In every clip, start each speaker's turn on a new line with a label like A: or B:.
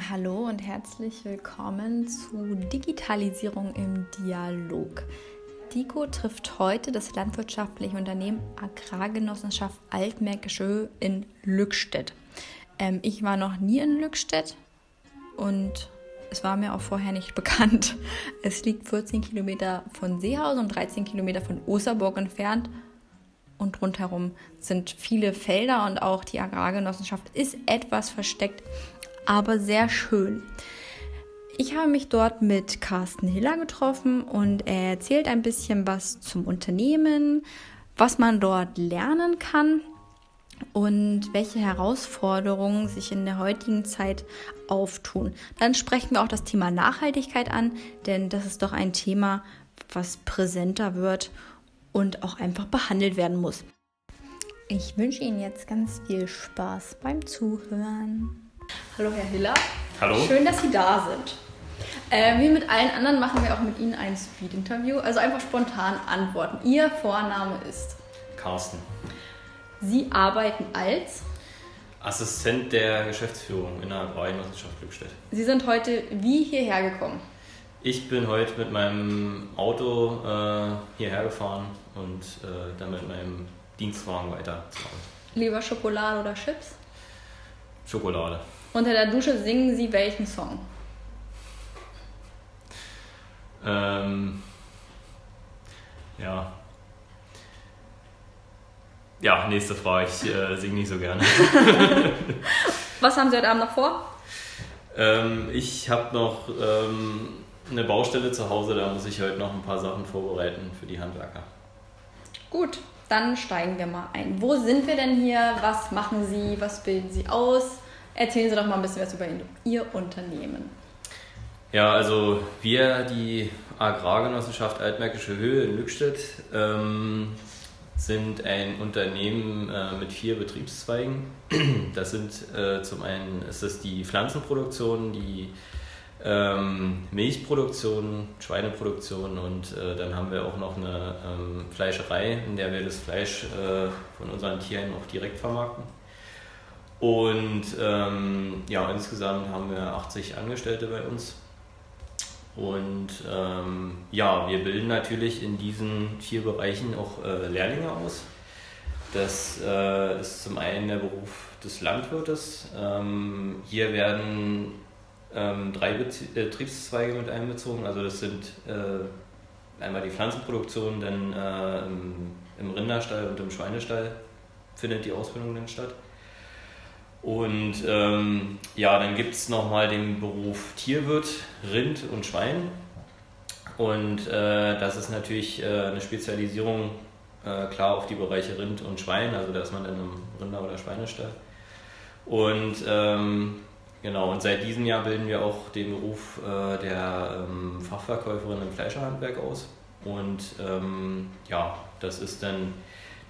A: Hallo und herzlich willkommen zu Digitalisierung im Dialog. DICO trifft heute das landwirtschaftliche Unternehmen Agrargenossenschaft Altmärkische in Lückstedt. Ähm, ich war noch nie in Lückstedt und es war mir auch vorher nicht bekannt. Es liegt 14 Kilometer von Seehausen und 13 Kilometer von Osterburg entfernt und rundherum sind viele Felder und auch die Agrargenossenschaft ist etwas versteckt aber sehr schön. Ich habe mich dort mit Carsten Hiller getroffen und er erzählt ein bisschen was zum Unternehmen, was man dort lernen kann und welche Herausforderungen sich in der heutigen Zeit auftun. Dann sprechen wir auch das Thema Nachhaltigkeit an, denn das ist doch ein Thema, was präsenter wird und auch einfach behandelt werden muss. Ich wünsche Ihnen jetzt ganz viel Spaß beim Zuhören. Hallo Herr Hiller.
B: Hallo.
A: Schön, dass Sie da sind. Äh, wie mit allen anderen machen wir auch mit Ihnen ein Speed-Interview, also einfach spontan antworten. Ihr Vorname ist?
B: Carsten.
A: Sie arbeiten als?
B: Assistent der Geschäftsführung in der Agrargenossenschaft Glückstedt.
A: Sie sind heute wie hierher gekommen?
B: Ich bin heute mit meinem Auto äh, hierher gefahren und äh, dann mit meinem Dienstwagen weiter.
A: Lieber Schokolade oder Chips?
B: Schokolade.
A: Unter der Dusche singen Sie welchen Song?
B: Ähm, ja. Ja, nächste Frage. Ich äh, singe nicht so gerne.
A: Was haben Sie heute Abend noch vor?
B: Ähm, ich habe noch ähm, eine Baustelle zu Hause, da muss ich heute noch ein paar Sachen vorbereiten für die Handwerker.
A: Gut, dann steigen wir mal ein. Wo sind wir denn hier? Was machen Sie? Was bilden Sie aus? Erzählen Sie doch mal ein bisschen was über Ihr Unternehmen.
B: Ja, also wir, die Agrargenossenschaft Altmärkische Höhe in Lückstedt, ähm, sind ein Unternehmen äh, mit vier Betriebszweigen. Das sind äh, zum einen ist das die Pflanzenproduktion, die ähm, Milchproduktion, Schweineproduktion und äh, dann haben wir auch noch eine ähm, Fleischerei, in der wir das Fleisch äh, von unseren Tieren auch direkt vermarkten. Und ähm, ja, insgesamt haben wir 80 Angestellte bei uns. Und ähm, ja, wir bilden natürlich in diesen vier Bereichen auch äh, Lehrlinge aus. Das äh, ist zum einen der Beruf des Landwirtes. Ähm, hier werden ähm, drei Betriebszweige mit einbezogen. Also das sind äh, einmal die Pflanzenproduktion, dann äh, im, im, Rinderstall und im Schweinestall findet die Ausbildung dann statt. Und ähm, ja, dann gibt es nochmal den Beruf Tierwirt, Rind und Schwein. Und äh, das ist natürlich äh, eine Spezialisierung äh, klar auf die Bereiche Rind und Schwein, also da ist man dann im Rinder- oder Schweinestall. Und ähm, Genau, und seit diesem Jahr bilden wir auch den Beruf äh, der ähm, Fachverkäuferin im Fleischerhandwerk aus. Und ähm, ja, das ist dann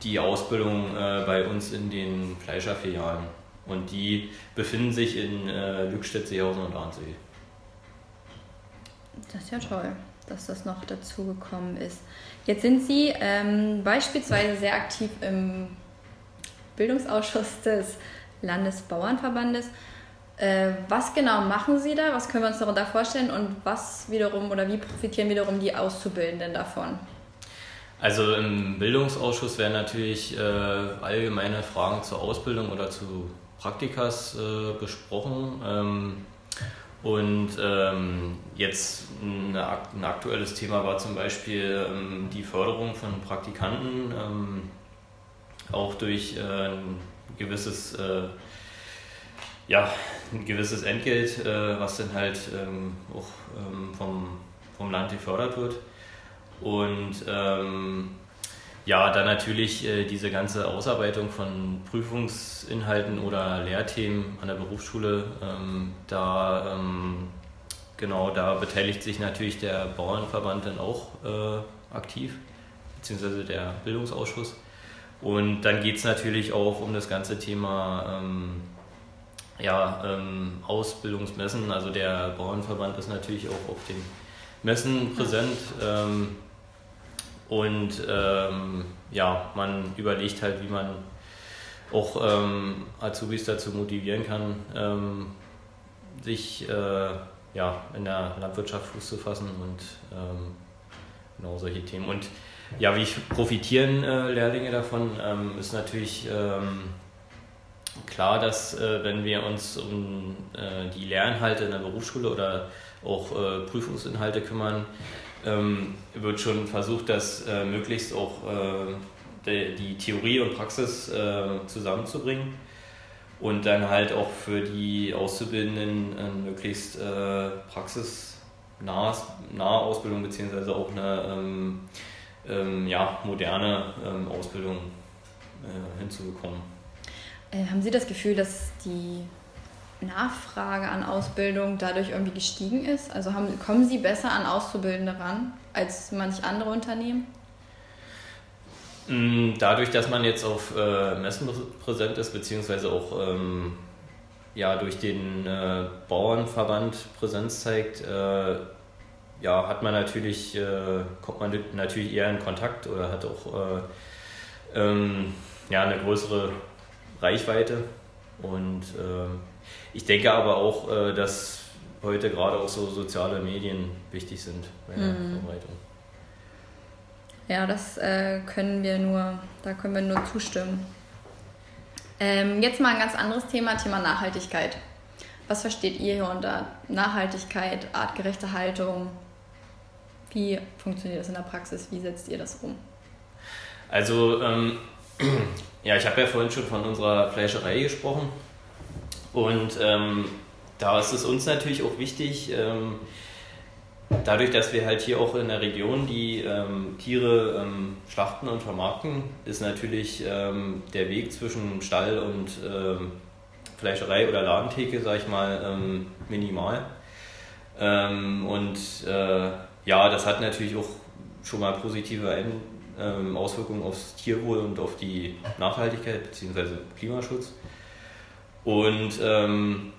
B: die Ausbildung äh, bei uns in den Fleischerfilialen. Und die befinden sich in äh, Lückstedt, Seehausen und Arnsee.
A: Das ist ja toll, dass das noch dazu gekommen ist. Jetzt sind Sie ähm, beispielsweise sehr aktiv im Bildungsausschuss des Landesbauernverbandes. Äh, was genau machen Sie da? Was können wir uns darunter vorstellen? Und was wiederum oder wie profitieren wiederum die Auszubildenden davon?
B: Also im Bildungsausschuss werden natürlich äh, allgemeine Fragen zur Ausbildung oder zu Praktikas äh, besprochen. Ähm, und ähm, jetzt eine, ein aktuelles Thema war zum Beispiel ähm, die Förderung von Praktikanten, ähm, auch durch äh, ein gewisses äh, ja, ein gewisses Entgelt, äh, was dann halt ähm, auch ähm, vom, vom Land gefördert wird. Und ähm, ja, dann natürlich äh, diese ganze Ausarbeitung von Prüfungsinhalten oder Lehrthemen an der Berufsschule. Ähm, da, ähm, genau, da beteiligt sich natürlich der Bauernverband dann auch äh, aktiv, beziehungsweise der Bildungsausschuss. Und dann geht es natürlich auch um das ganze Thema ähm, ja, ähm, Ausbildungsmessen. Also der Bauernverband ist natürlich auch auf den Messen präsent. Ähm, und ähm, ja, man überlegt halt, wie man auch ähm, Azubis dazu motivieren kann, ähm, sich äh, ja, in der Landwirtschaft Fuß zu fassen und ähm, genau solche Themen. Und ja, wie profitieren äh, Lehrlinge davon, ist natürlich klar, dass äh, wenn wir uns um äh, die Lehrinhalte in der Berufsschule oder auch äh, Prüfungsinhalte kümmern, ähm, wird schon versucht, dass äh, möglichst auch äh, die, die, Theorie und Praxis zusammenzubringen und dann halt auch für die Auszubildenden eine möglichst praxisnahe Ausbildung beziehungsweise auch eine ähm, ähm, ja, moderne ähm, Ausbildung äh, hinzubekommen.
A: Äh, haben Sie das Gefühl, dass die Nachfrage an Ausbildung dadurch irgendwie gestiegen ist? Also haben, kommen Sie besser an Auszubildende ran als manch andere Unternehmen?
B: Mm, dadurch, dass man jetzt auf äh, Messen präsent ist, beziehungsweise auch ähm, ja, durch den äh, Bauernverband Präsenz zeigt, äh, ja, hat man natürlich, äh, kommt man natürlich eher in Kontakt oder hat auch äh, ähm, ja, eine größere Reichweite. Und äh, ich denke aber auch, äh, dass heute gerade auch so soziale Medien wichtig sind bei der mhm. Verbreitung.
A: Ja, das äh, können wir nur, da können wir nur zustimmen. Ähm, jetzt mal ein ganz anderes Thema, Thema Nachhaltigkeit. Was versteht ihr hier unter Nachhaltigkeit, artgerechte Haltung? Wie funktioniert das in der Praxis? Wie setzt ihr das um?
B: Also, ähm, ja, ich habe ja vorhin schon von unserer Fleischerei gesprochen. Und ähm, da ist es uns natürlich auch wichtig, ähm, dadurch, dass wir halt hier auch in der Region die ähm, Tiere ähm, schlachten und vermarkten, ist natürlich ähm, der Weg zwischen Stall und ähm, Fleischerei oder Ladentheke, sag ich mal, minimal. und äh, ja, das hat natürlich auch schon mal positive Ein ähm, Auswirkungen aufs Tierwohl und auf die Nachhaltigkeit bzw. Klimaschutz. Und ähm,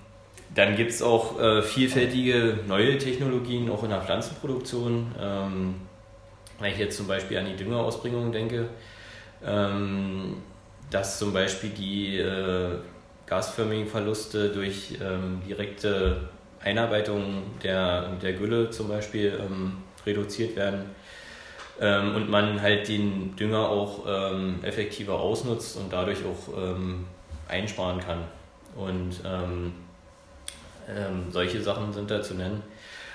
B: dann gibt es auch äh, vielfältige neue Technologien, auch in der Pflanzenproduktion. Ähm, wenn ich jetzt zum Beispiel an die Düngerausbringung denke, ähm, dass zum Beispiel die äh, gasförmigen Verluste durch ähm, direkte Einarbeitung der, der Gülle zum Beispiel ähm, reduziert werden ähm, und man halt den Dünger auch ähm, effektiver ausnutzt und dadurch auch ähm, einsparen kann. Und ähm, ähm, solche Sachen sind da zu nennen.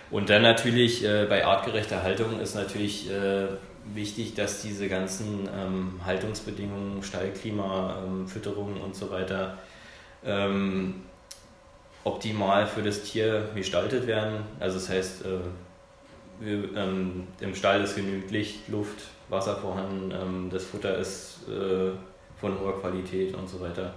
B: Und dann natürlich äh, bei artgerechter Haltung ist natürlich äh, wichtig, dass diese ganzen ähm, Haltungsbedingungen, Stallklima, Fütterung und so weiter optimal für das Tier gestaltet werden. Also das heißt, äh, ähm, im Stall ist genügend Licht, Luft, Wasser vorhanden, ähm, das Futter ist äh, von hoher Qualität und so weiter.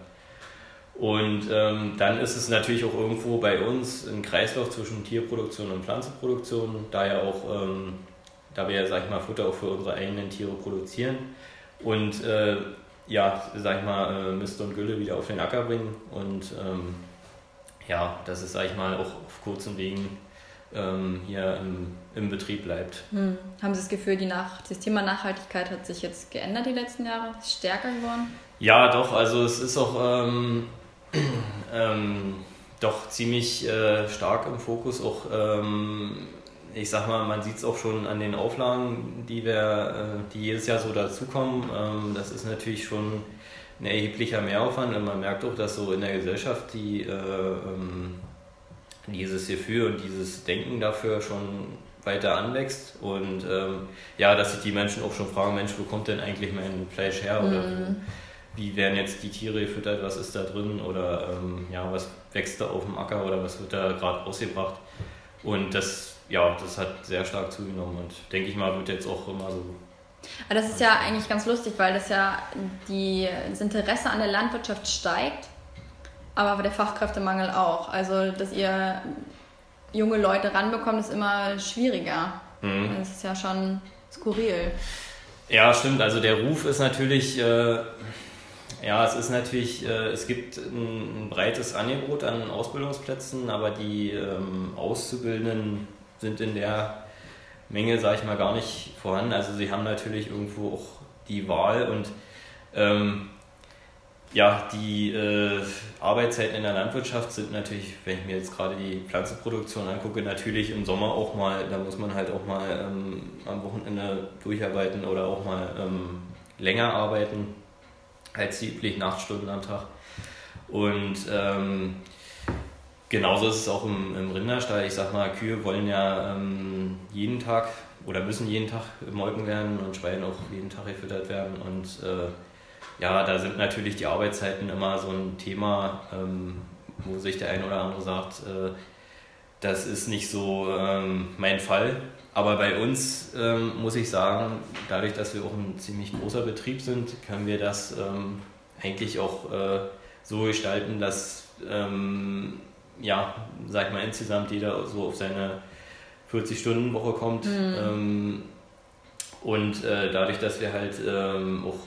B: Und ähm, dann ist es natürlich auch irgendwo bei uns ein Kreislauf zwischen Tierproduktion und Pflanzenproduktion, da ja auch, ähm, da wir ja, sag ich mal, Futter auch für unsere eigenen Tiere produzieren und äh, ja, sag ich mal, äh, Mist und Gülle wieder auf den Acker bringen und ähm, ja, dass es, sag ich mal, auch auf kurzen Wegen ähm, hier im, im, Betrieb bleibt.
A: Hm. Haben Sie das Gefühl, die Nach das Thema Nachhaltigkeit hat sich jetzt geändert die letzten Jahre? Ist stärker geworden?
B: Ja, doch. Also es ist auch ähm, ähm, doch ziemlich äh, stark im Fokus. Auch ähm, ich sag mal, man sieht es auch schon an den Auflagen, die wir, äh, die jedes Jahr so dazukommen. Ähm, das ist natürlich schon ein erheblicher Mehraufwand und man merkt auch, dass so in der Gesellschaft die, äh, ähm, dieses Gefühl und dieses Denken dafür schon weiter anwächst. Und ähm, ja, dass sich die Menschen auch schon fragen, Mensch, wo kommt denn eigentlich mein Fleisch her? Oder mhm. wie werden jetzt die Tiere gefüttert, was ist da drin? Oder ähm, ja, was wächst da auf dem Acker? Oder was wird da gerade ausgebracht? Und das, ja, das hat sehr stark zugenommen. Und denke ich mal, wird jetzt auch immer so.
A: Aber das ist ja eigentlich ganz lustig, weil das ja die, das Interesse an der Landwirtschaft steigt, aber der Fachkräftemangel auch. Also, dass ihr junge Leute ranbekommt, ist immer schwieriger. Mhm. Das ist ja schon skurril.
B: Ja, stimmt. Also der Ruf ist natürlich, äh, ja, es ist natürlich, äh, es gibt ein, ein, breites Angebot an Ausbildungsplätzen, aber die ähm, Auszubildenden sind in der Menge, sage ich mal, gar nicht vorhanden. Also sie haben natürlich irgendwo auch die Wahl und ähm, ja, die äh, Arbeitszeiten in der Landwirtschaft sind natürlich, wenn ich mir jetzt gerade die Pflanzenproduktion angucke, natürlich im Sommer auch mal, da muss man halt auch mal ähm, am Wochenende durcharbeiten oder auch mal ähm, länger arbeiten als die üblichen acht Stunden am Tag. Und ähm, genauso ist es auch im, im, Rinderstall. Ich sag mal, Kühe wollen ja ähm, jeden Tag oder müssen jeden Tag molken werden und Schweine auch jeden Tag gefüttert werden. Und äh, ja, da sind natürlich die Arbeitszeiten immer so ein Thema, ähm, wo sich der eine oder andere sagt, äh, das ist nicht so ähm, mein Fall. Aber bei uns ähm, muss ich sagen, dadurch, dass wir auch ein ziemlich großer Betrieb sind, können wir das ähm, eigentlich auch äh, so gestalten, dass ähm, ja, sag ich mal, insgesamt jeder so auf seine 40-Stunden-Woche kommt. Mhm. Ähm, und äh, dadurch, dass wir halt auch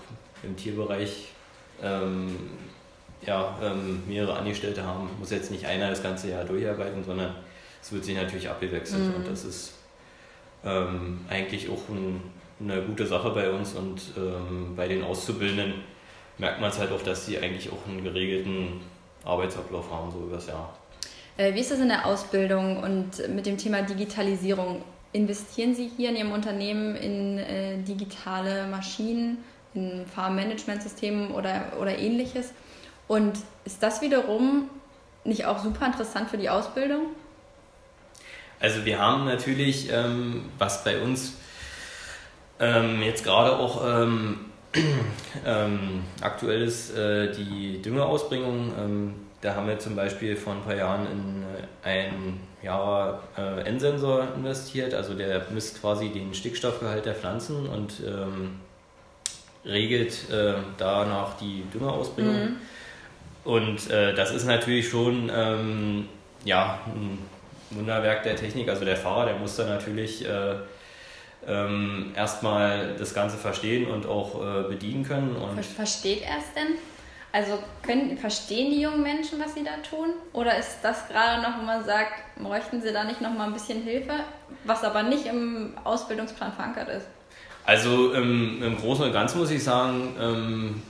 B: im Tierbereich ähm, ja, ähm, mehrere Angestellte haben, muss jetzt nicht einer das ganze Jahr durcharbeiten, sondern es wird sich natürlich abgewechselt. Mhm. Und das ist ähm, eigentlich auch ein, eine gute Sache bei uns und ähm, bei den Auszubildenden merkt man es halt auch, dass sie eigentlich auch einen geregelten Arbeitsablauf haben, so über das Jahr.
A: Äh, wie ist das in der Ausbildung und mit dem Thema Digitalisierung? Investieren Sie hier in Ihrem Unternehmen in äh, digitale Maschinen, in Farmmanagementsystemen oder, oder ähnliches? Und ist das wiederum nicht auch super interessant für die Ausbildung?
B: Also wir haben natürlich, ähm, was bei uns ähm, jetzt gerade auch ähm, ähm aktuell ist, äh, die Düngerausbringung. Ähm, da haben wir zum Beispiel vor ein paar Jahren in äh, einen Jahre äh, N-Sensor investiert. Also der misst quasi den Stickstoffgehalt der Pflanzen und ähm, regelt äh, danach die Düngerausbringung. Mhm. Und äh, das ist natürlich schon ähm, ja, ein Wunderwerk der Technik. Also der Fahrer, der muss da natürlich äh, ähm, erstmal das Ganze verstehen und auch äh, bedienen können. Und
A: Versteht er es denn? Also können, verstehen die jungen Menschen, was sie da tun? Oder ist das gerade noch, wo man sagt, bräuchten sie da nicht noch mal ein bisschen Hilfe, was aber nicht im Ausbildungsplan verankert ist?
B: Also ähm, im Großen und Ganzen muss ich sagen, ähm,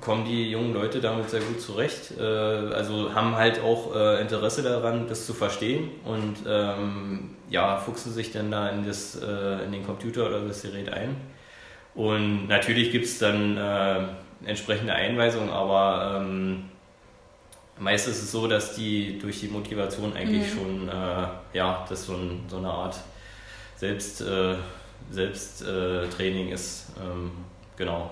B: kommen die jungen Leute damit sehr gut zurecht. Äh, also haben halt auch äh, Interesse daran, das zu verstehen und ähm, ja, fuchsen sich dann da in, das, äh, in den Computer oder das Gerät ein. Und natürlich gibt es dann äh, entsprechende Einweisungen, aber ähm, meist ist es so, dass die durch die Motivation eigentlich mhm. schon, äh, ja, das so, ein, so eine Art Selbst, äh, Selbsttraining ist. Ähm, genau.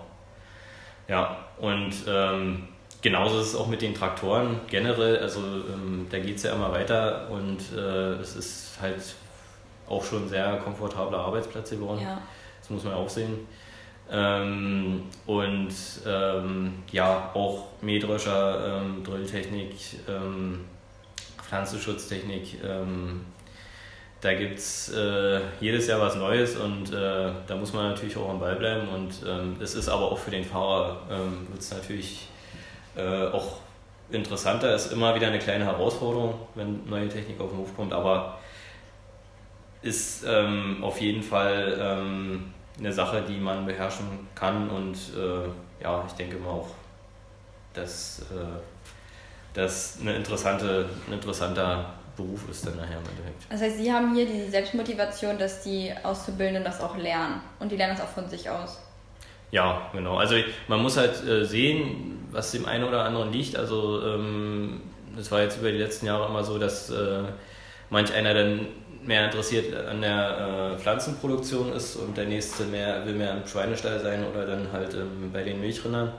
B: Ja, und ähm, genauso ist es auch mit den Traktoren generell. Also ähm, da geht es ja immer weiter und äh, es ist halt auch schon ein sehr komfortabler Arbeitsplatz geworden. Ja. Das muss man auch sehen. Ähm, und ähm, ja, auch Mähdrescher, ähm, Drilltechnik, ähm, Pflanzenschutztechnik. Ähm, da gibt es äh, jedes Jahr was Neues und äh, da muss man natürlich auch am Ball bleiben. Und ähm, es ist aber auch für den Fahrer, ähm, wird es natürlich äh, auch interessanter. Es ist immer wieder eine kleine Herausforderung, wenn neue Technik auf den Hof kommt, aber ist auf jeden Fall eine Sache, die man beherrschen kann und äh, ja, ich denke mal auch, dass äh, das eine interessante, ein interessanter Beruf ist dann nachher im Endeffekt.
A: Das heißt, Sie haben hier die Selbstmotivation, dass die Auszubildenden das auch lernen und die lernen es auch von sich aus.
B: Ja, genau. Also man muss halt äh, sehen, was dem einen oder anderen liegt. Also ähm, es war jetzt über die letzten Jahre immer so, dass äh, manch einer dann mehr interessiert an der äh, Pflanzenproduktion ist und der nächste mehr will mehr im Schweinestall sein oder dann halt ähm, bei den Milchrindern.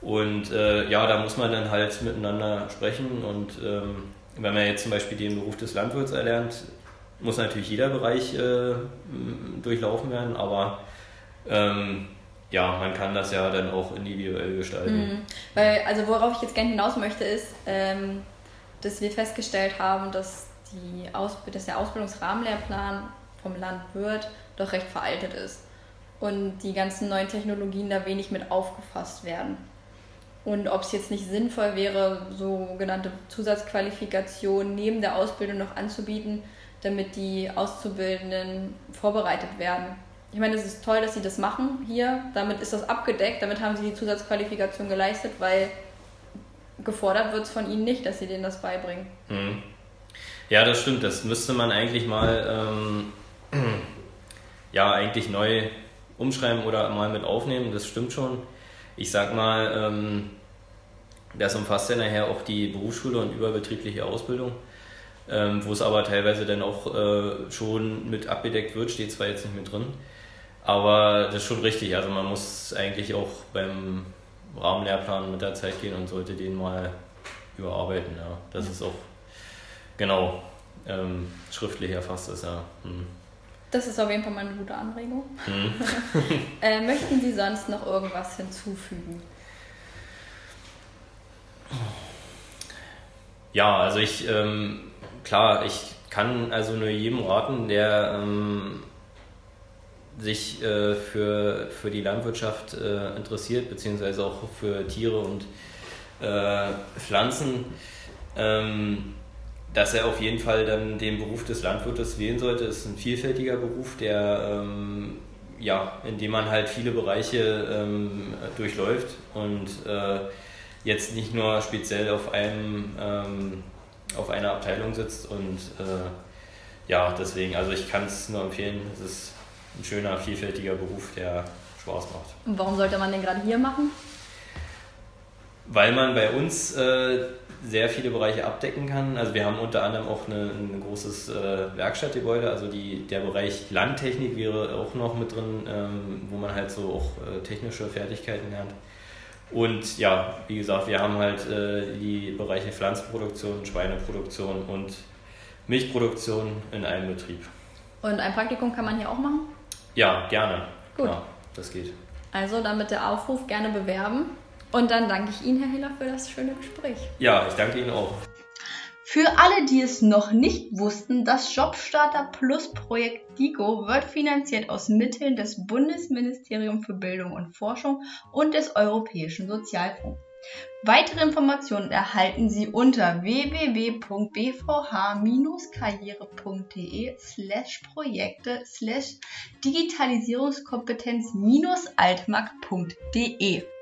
B: Und ja, da muss man dann halt miteinander sprechen und ähm, wenn man jetzt zum Beispiel den Beruf des Landwirts erlernt, muss natürlich jeder Bereich äh, durchlaufen werden, aber ähm, ja, man kann das ja dann auch individuell gestalten. Mhm.
A: Weil, also worauf ich jetzt gerne hinaus möchte, ist, ähm, dass wir festgestellt haben, dass die Ausbild dass der Ausbildungsrahmenlehrplan vom Land wird doch recht veraltet ist und die ganzen neuen Technologien da wenig mit aufgefasst werden. Und ob es jetzt nicht sinnvoll wäre, sogenannte Zusatzqualifikationen neben der Ausbildung noch anzubieten, damit die Auszubildenden vorbereitet werden ich meine, es ist toll, dass sie das machen hier. Damit ist das abgedeckt, damit haben sie die Zusatzqualifikation geleistet, weil gefordert wird es von ihnen nicht, dass sie denen das beibringen.
B: Mhm. Ja, das stimmt. Das müsste man eigentlich mal ähm, ja eigentlich neu umschreiben oder mal mit aufnehmen. Das stimmt schon. Ich sag mal, ähm, das umfasst ja nachher auch die Berufsschule und überbetriebliche Ausbildung, ähm, wo es aber teilweise dann auch äh, schon mit abgedeckt wird, steht zwar jetzt nicht mit drin. Aber das ist schon richtig. Also man muss eigentlich auch beim Rahmenlehrplan mit der Zeit gehen und sollte den mal überarbeiten. Ja. Das ist auch genau ähm, schriftlich erfasst ist, ja. Hm.
A: Das ist auf jeden Fall mal eine gute Anregung. Hm. äh, möchten Sie sonst noch irgendwas hinzufügen?
B: Ja, also ich, ähm, klar, ich kann also nur jedem raten, der ähm, sich äh, für, für die Landwirtschaft äh, interessiert, beziehungsweise auch für Tiere und äh, Pflanzen, ähm, dass er auf jeden Fall dann den Beruf des Landwirtes wählen sollte. Es ist ein vielfältiger Beruf, der ähm, ja, in dem man halt viele Bereiche ähm, durchläuft und äh, jetzt nicht nur speziell auf einem ähm, auf einer Abteilung sitzt und äh, ja, deswegen, also ich kann es nur empfehlen, es ist ein schöner, vielfältiger Beruf, der Spaß macht.
A: Und warum sollte man den gerade hier machen?
B: Weil man bei uns äh, sehr viele Bereiche abdecken kann. Also wir haben unter anderem auch eine, ein großes äh, Werkstattgebäude, also die, der Bereich Landtechnik wäre auch noch mit drin, ähm, wo man halt so auch äh, technische Fertigkeiten lernt. Und ja, wie gesagt, wir haben halt äh, die Bereiche Pflanzenproduktion, Schweineproduktion und Milchproduktion in einem Betrieb.
A: Und ein Praktikum kann man hier auch machen?
B: Ja, gerne. Gut. Ja, das geht.
A: Also dann mit der Aufruf gerne bewerben. Und dann danke ich Ihnen, Herr Hiller, für das schöne Gespräch.
B: Ja, ich danke Ihnen auch.
A: Für alle, die es noch nicht wussten, das Jobstarter Plus Projekt DIGO wird finanziert aus Mitteln des Bundesministeriums für Bildung und Forschung und des Europäischen Sozialfonds. Weitere Informationen erhalten Sie unter www.bvh-karriere.de slash Projekte slash Digitalisierungskompetenz-altmark.de.